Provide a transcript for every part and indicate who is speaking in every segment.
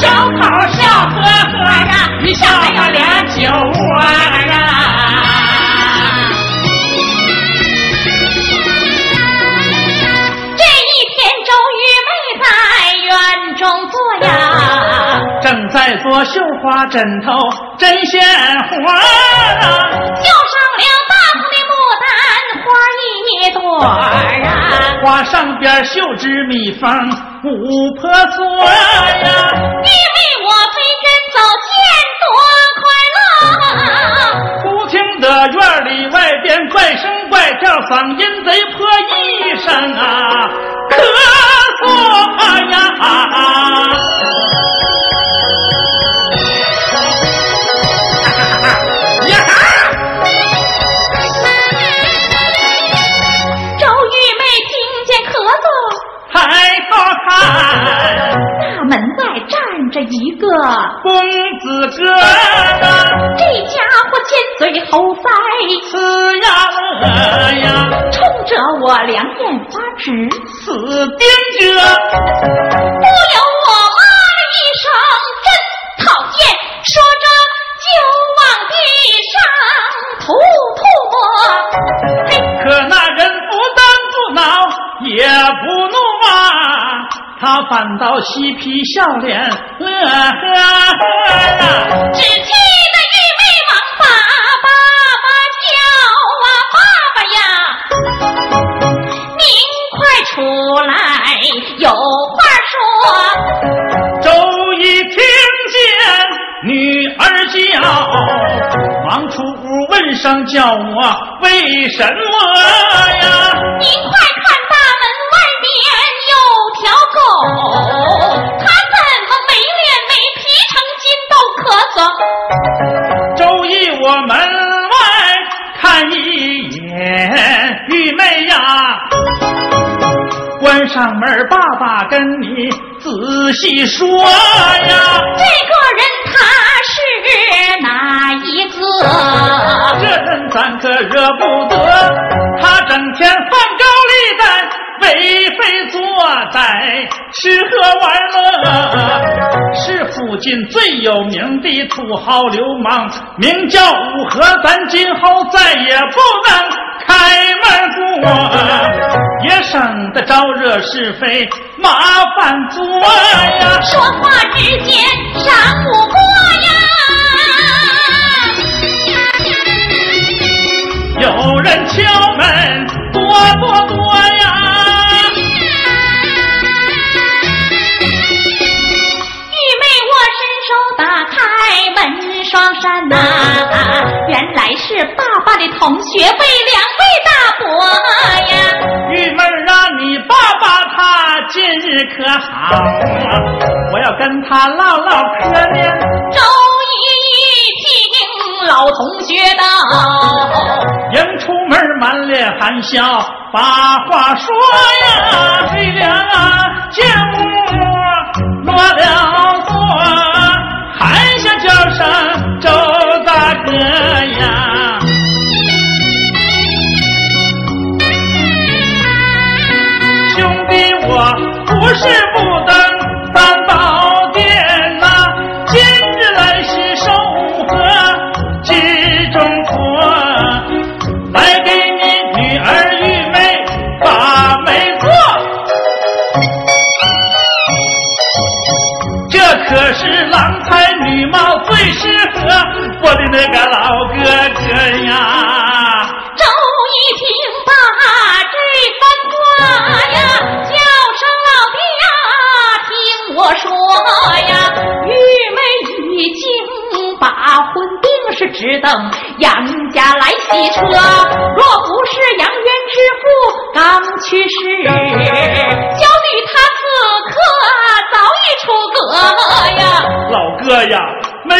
Speaker 1: 小口笑呵呵呀，你笑得有俩酒窝呀！
Speaker 2: 这一天，周玉没在院中坐呀，
Speaker 1: 正在做绣花枕头针线活啊，
Speaker 2: 绣上了大红的牡丹花一朵啊，
Speaker 1: 花上边绣只蜜蜂。五婆娑呀，
Speaker 2: 你为我飞针走线多快乐。
Speaker 1: 不听得院里外边怪声怪调，嗓音贼破一声啊，咳嗽呀。公子哥，
Speaker 2: 这家伙尖嘴猴腮，
Speaker 1: 呲呀乐呀，
Speaker 2: 冲着我两眼发直，
Speaker 1: 死盯着。
Speaker 2: 不由我骂了一声，真讨厌，说着就往地上吐吐沫。
Speaker 1: 嘿，可那人不但不恼，也不怒啊。他反倒嬉皮笑脸，乐呵呵呀！
Speaker 2: 只记得玉梅王爸爸爸叫啊，爸爸呀，您快出来，有话说。
Speaker 1: 周一听见女儿叫，忙出屋问声叫我为什么呀？
Speaker 2: 您快条狗，它怎么没脸没皮，成
Speaker 1: 筋都咳嗽？周一我门外看一眼，玉妹呀，关上门，爸爸跟你仔细说呀。
Speaker 2: 这个人他是哪一个？
Speaker 1: 这人咱可惹不得，他整天放。为非作歹，吃喝玩乐，是附近最有名的土豪流氓，名叫五河。咱今后再也不能开门过，也省得招惹是非，麻烦多呀。
Speaker 2: 说话之间闪不过
Speaker 1: 呀，有人敲门，多多多呀。
Speaker 2: 开门双山呐，原来是爸爸的同学魏良魏大伯呀。
Speaker 1: 玉妹啊，你爸爸他今日可好我要跟他唠唠嗑呢。
Speaker 2: 周一听老同学道，
Speaker 1: 迎出门满脸含笑把话说呀。魏良啊，见我落了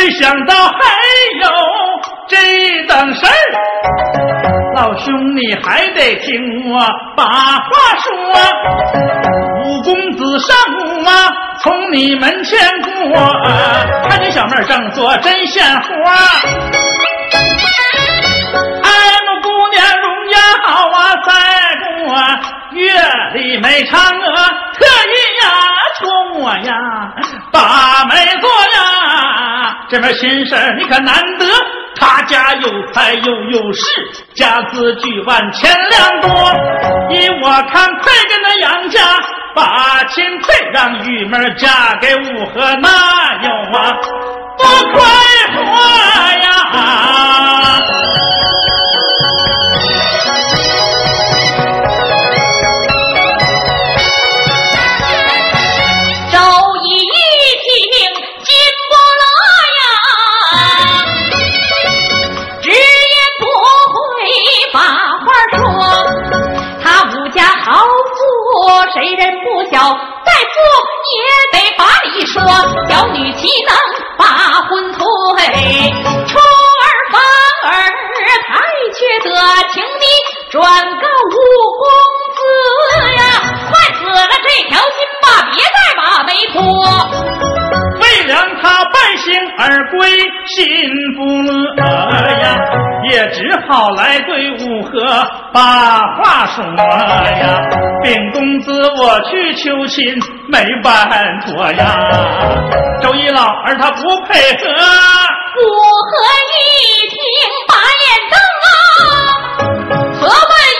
Speaker 1: 没想到还有这等事儿，老兄你还得听我把话说。五公子上午啊，从你门前过，看见小妹正做针线活。爱慕姑娘容颜好啊，在过月里没嫦娥，特意呀托我呀把媒做呀。这门心事你可难得，他家有财又有势，家资巨万千两多。依我看，快跟那杨家把亲退，让玉妹嫁给五河，那有啊？多快活呀！啊把话说呀，禀公子我去求亲没办妥呀，周一老儿他不配合。
Speaker 2: 吴和一听把眼瞪啊，责问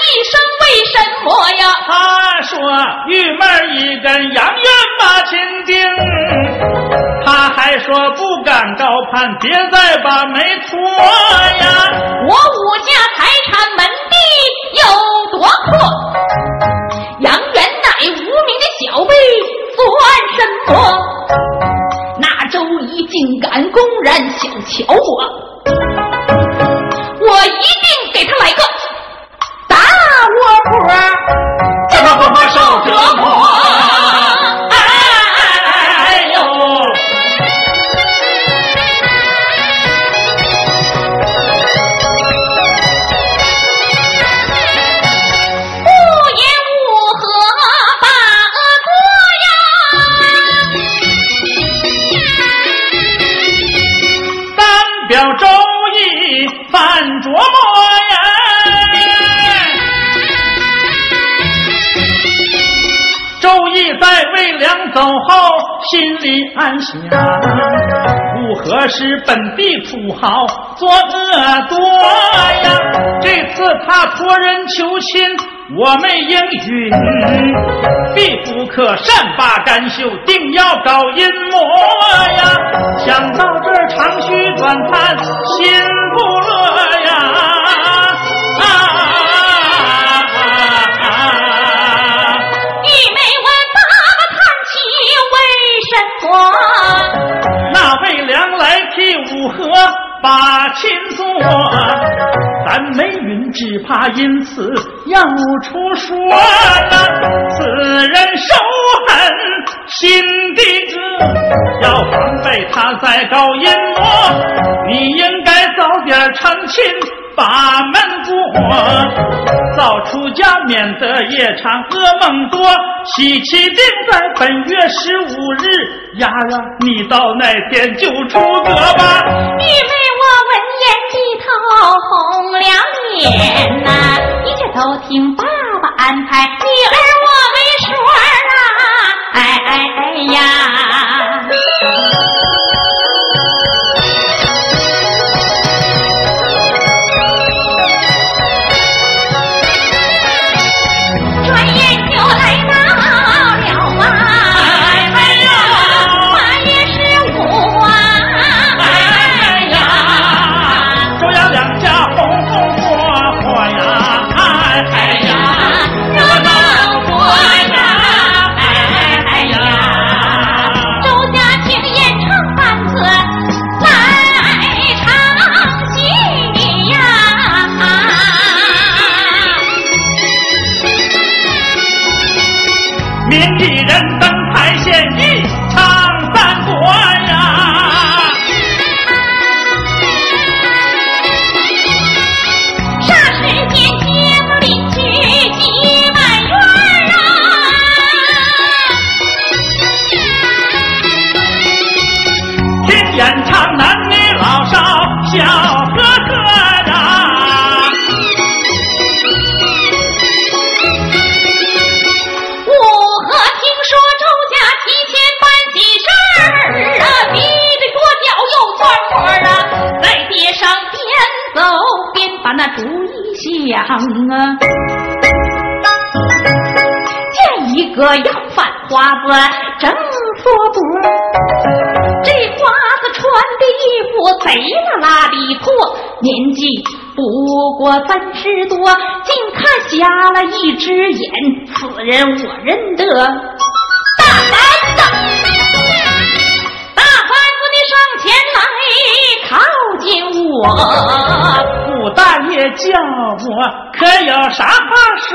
Speaker 2: 一声为什么呀？
Speaker 1: 他说玉门一根杨元把亲定，他还说不敢高攀，别再把媒拖呀。
Speaker 2: 我武家财产门第有多阔？杨元乃无名的小辈，算什么？那周仪竟敢公然小瞧我，我一定给他来个大窝窝，
Speaker 1: 心里暗想，如何是本地土豪作恶多呀？这次他托人求亲，我没应允，必不可善罢甘休，定要搞阴谋呀！想到这，长吁短叹，心不乐呀。那魏良来替五河把亲做，咱梅云只怕因此要出说此人手狠心地恶，要防备他再搞阴谋，你应该早点成亲。把门过，早出家，免得夜长噩梦多。喜气定在本月十五日，丫呀，你到那天就出阁吧。
Speaker 2: 玉妹，我闻言低头红了脸呐，一切都听爸爸安排，女儿我没说啊，哎哎哎呀。演唱男女老少小哥哥的。我听说周家提前办喜事儿啊你的多脚又转弯啊。在街上边走边把那主意想啊。见一个要犯花子正说不贼拉拉的破，年纪不过三十多，竟看瞎了一只眼。此人我认得，大番子，大番子，你上前来靠近我，
Speaker 1: 顾大爷叫我，可有啥话说？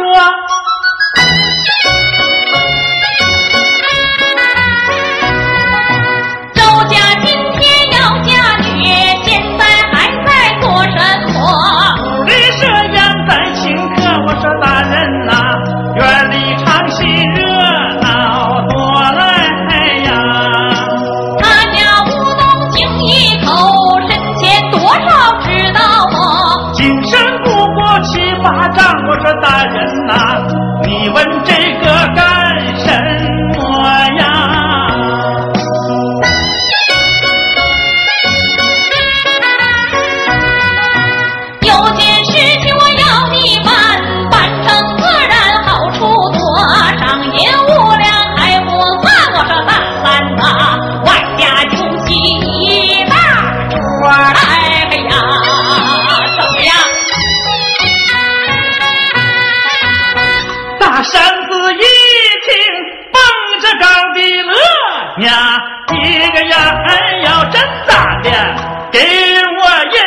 Speaker 1: 给我银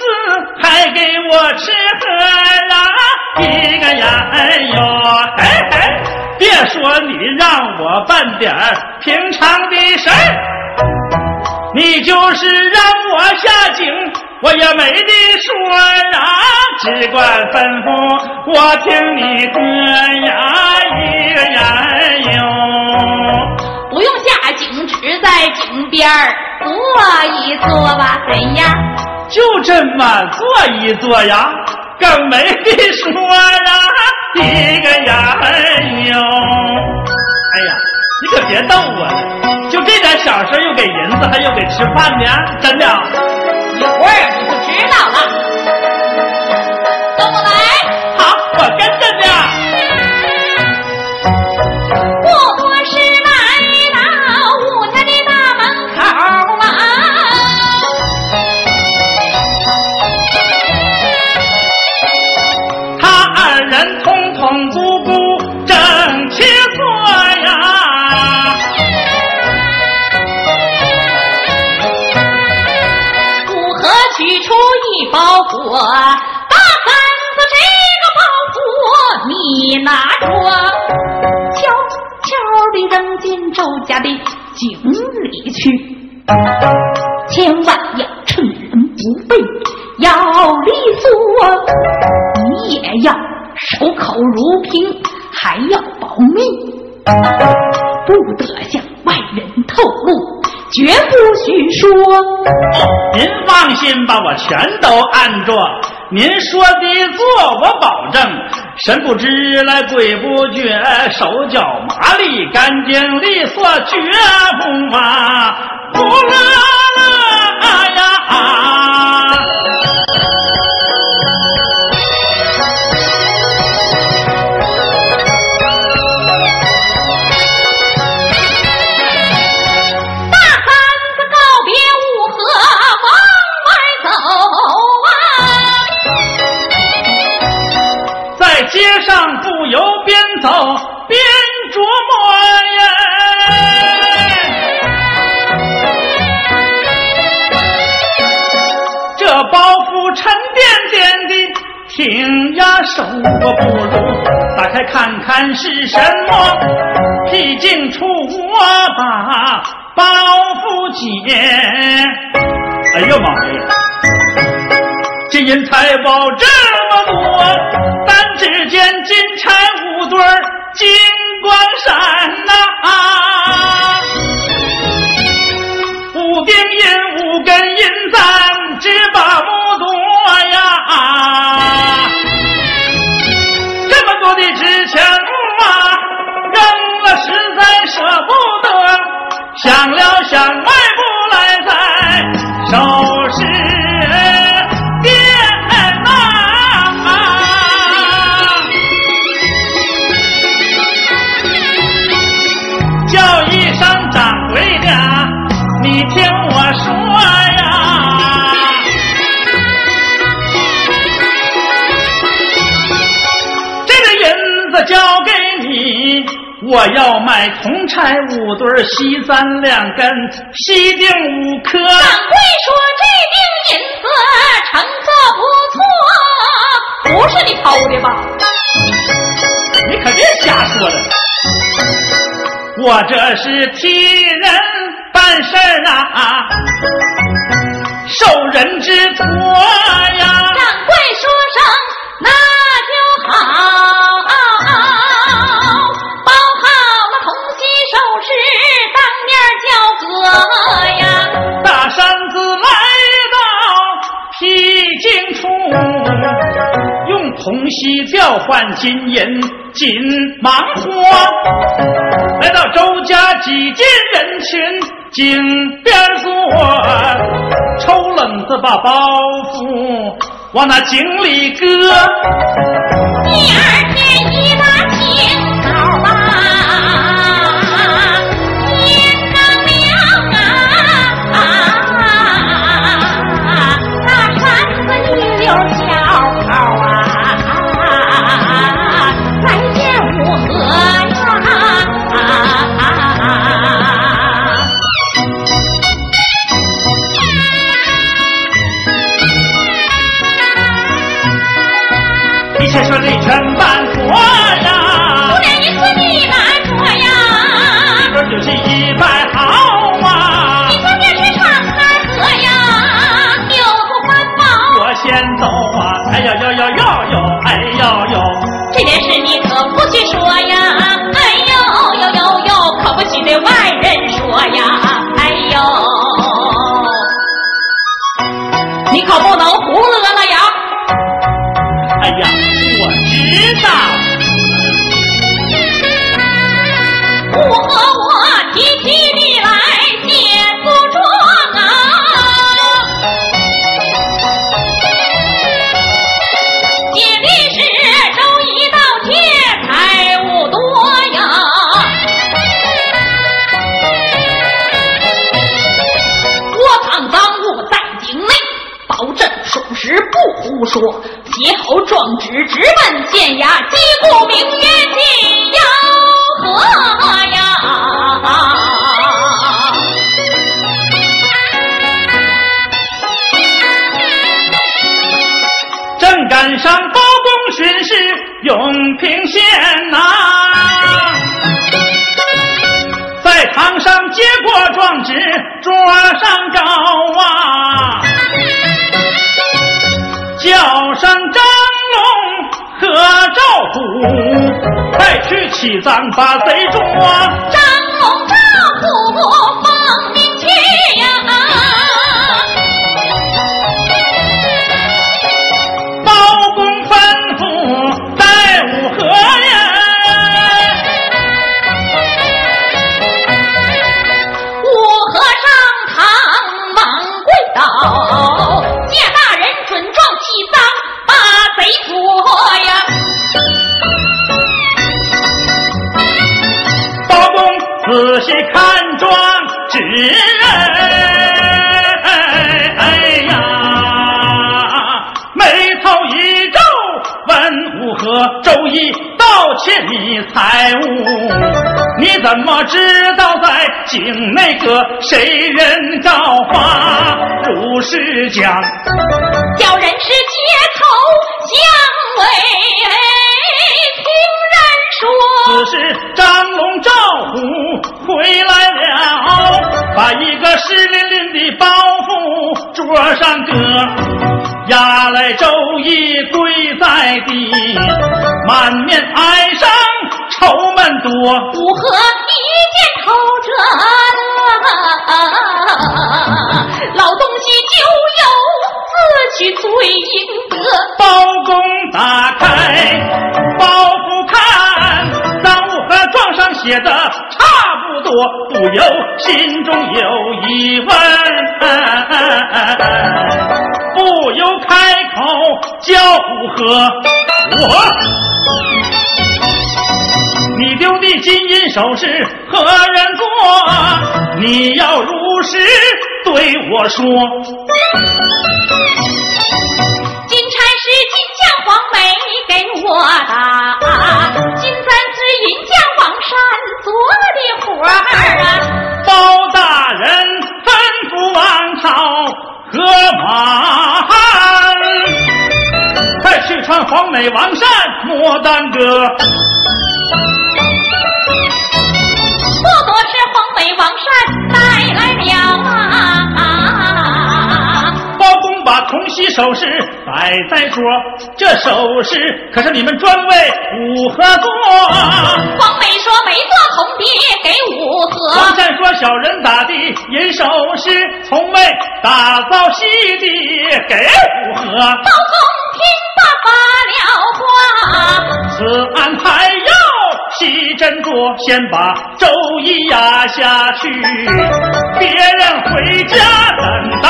Speaker 1: 子，还给我吃喝啦！一个呀哎呦嘿嘿，别说你让我办点平常的事儿，你就是让我下井，我也没得说啊。只管吩咐，我听你的呀，一个呀哟。
Speaker 2: 在井边坐一坐吧，怎样？
Speaker 1: 就这么坐一坐呀，更没得说呀，一个呀哟。哎呀，你可别逗我了，就这点小事又给银子，还又给吃饭呢，真的。
Speaker 2: 一会儿拿着，悄悄地扔进周家的井里去，千万要趁人不备，要利索，你也要守口如瓶，还要保密，不得向外人透露。绝不许说。
Speaker 1: 您放心吧，我全都按着您说的做，我保证神不知来鬼不觉，手脚麻利，干净利索，绝不马虎了呀！看看是什么，僻静处我把包袱解。哎呀妈呀，金银财宝这么多。但只见金钗五对金光闪呐，五锭银五根银簪只把木的值钱啊，扔了实在舍不得，想了想啊五对，西簪两根，西定五颗。掌
Speaker 2: 柜说这锭银子成色不错，不是你偷的吧？
Speaker 1: 你可别瞎说了，我这是替人办事儿啊，受人之托呀。
Speaker 2: 掌柜说声那就好。
Speaker 1: 从西叫换金银紧忙活。来到周家挤进人群，井边坐，抽冷子把包袱往那井里搁。且说这全办妥呀，
Speaker 2: 姑娘你自己办妥呀，
Speaker 1: 这就是一百
Speaker 2: 说。写好状纸，直奔县衙，击鼓鸣冤，进吆喝呀！
Speaker 1: 正赶上包公巡视永平县呐，在堂上接过状纸，桌上高啊。叫声张龙和赵虎，快去起赃把贼捉。
Speaker 2: 张龙、赵虎奉命去呀，
Speaker 1: 讲，
Speaker 2: 叫人是街头。巷尾
Speaker 1: 听人说，此时张龙赵虎回来了，把一个湿淋淋的包袱桌上搁，压来周一跪在地，满面哀伤愁闷多。
Speaker 2: 如何一见偷着老东西就有。最应得。
Speaker 1: 包公打开包袱看，赃物和状上写的差不多，不由心中有疑问，不由开口叫五和我。你丢的金银首饰何人做？你要如实对我说。
Speaker 2: 金钗是金匠黄梅给我打，金簪子银匠王山
Speaker 1: 做的活儿啊。包大人吩咐王朝和马汉，
Speaker 2: 快去穿黄梅王善，莫耽
Speaker 1: 搁。公把铜锡首饰摆在桌，这首饰可是你们专为五和做。
Speaker 2: 黄梅说没做铜碟给五和。
Speaker 1: 黄善说小人打的银首饰，从未打造西的给五和。
Speaker 2: 包公听罢发了话，
Speaker 1: 此安排要细斟酌，先把周易压下去，别人回家等待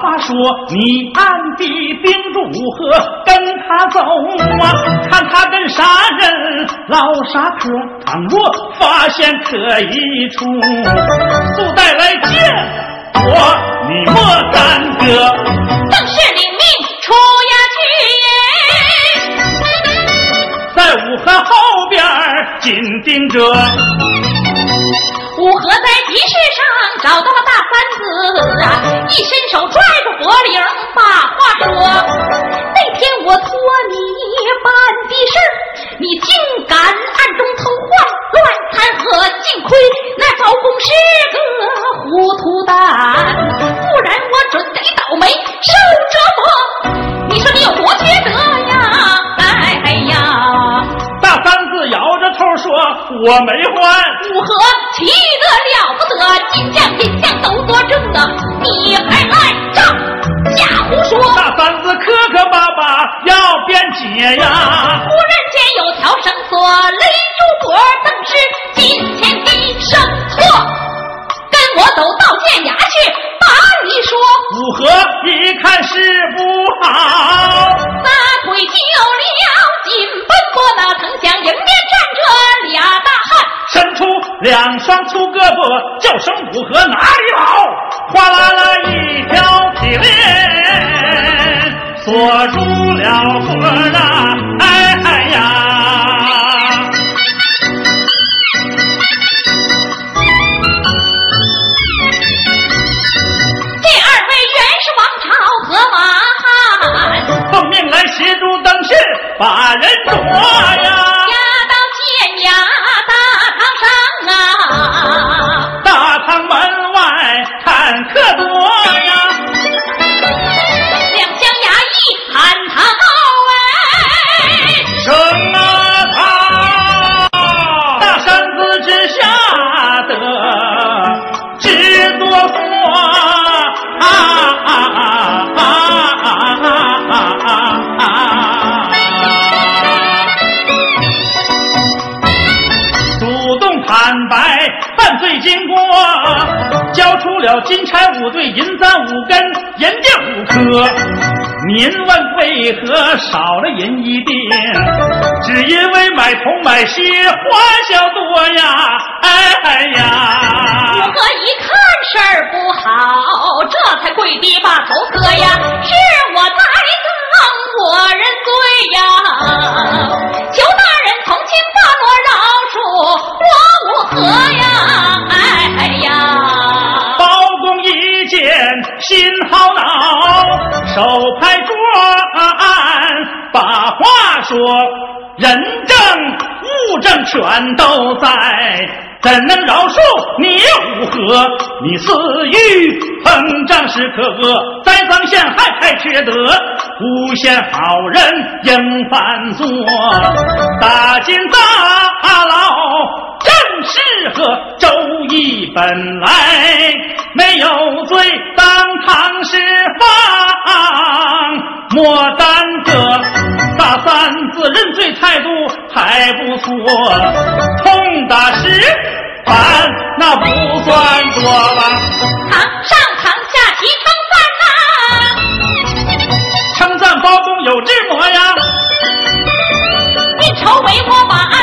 Speaker 1: 话说：“你暗地盯住武和，跟他走啊，看他跟啥人唠啥嗑。倘若发现可疑处，速带来见我，你莫耽搁。”
Speaker 2: 正是领命出衙去耶。
Speaker 1: 在武和后边紧盯着。
Speaker 2: 武和在集市上找到了大三子啊，一伸手拽住脖领，把话说：那天我托你办的事儿，你竟敢暗中偷换，乱弹劾，幸亏那包公是个糊涂蛋，不然我准得倒霉受折磨。你说你有多缺德呀？哎呀！
Speaker 1: 大三子摇着头说：“我没还。”
Speaker 2: 武和气得了不得，金将银将都做证啊，你还赖账？瞎胡说！
Speaker 1: 大三子磕磕巴巴要辩解呀。
Speaker 2: 忽然间有条绳索勒住脖，正是金钱的生错。跟我走到县衙去，把你说。
Speaker 1: 武和一看是不好，
Speaker 2: 撒腿就了，紧奔过那城墙，迎面站着俩大汉。
Speaker 1: 伸出两双粗胳膊，叫声五河哪里跑？哗啦啦一条铁链锁住了河啊！哎哎呀！您问为何少了银一锭？只因为买铜买锡花销多呀！哎哎呀！
Speaker 2: 和一看事儿不好，这才跪地把头磕呀，是我栽赃，我认罪呀，求大人从轻发落饶恕我无何呀！
Speaker 1: 心好恼，手拍桌案，把话说：人证物证全都在，怎能饶恕你武和？你私欲膨胀是可恶，栽赃陷害太缺德，诬陷好人应犯错，打进大牢。正是合周易本来没有罪当堂释放莫耽搁大三子认罪态度还不错痛打十板那不算多吧
Speaker 2: 堂上堂下齐称赞呐
Speaker 1: 称赞包公有智谋呀
Speaker 2: 运筹帷幄把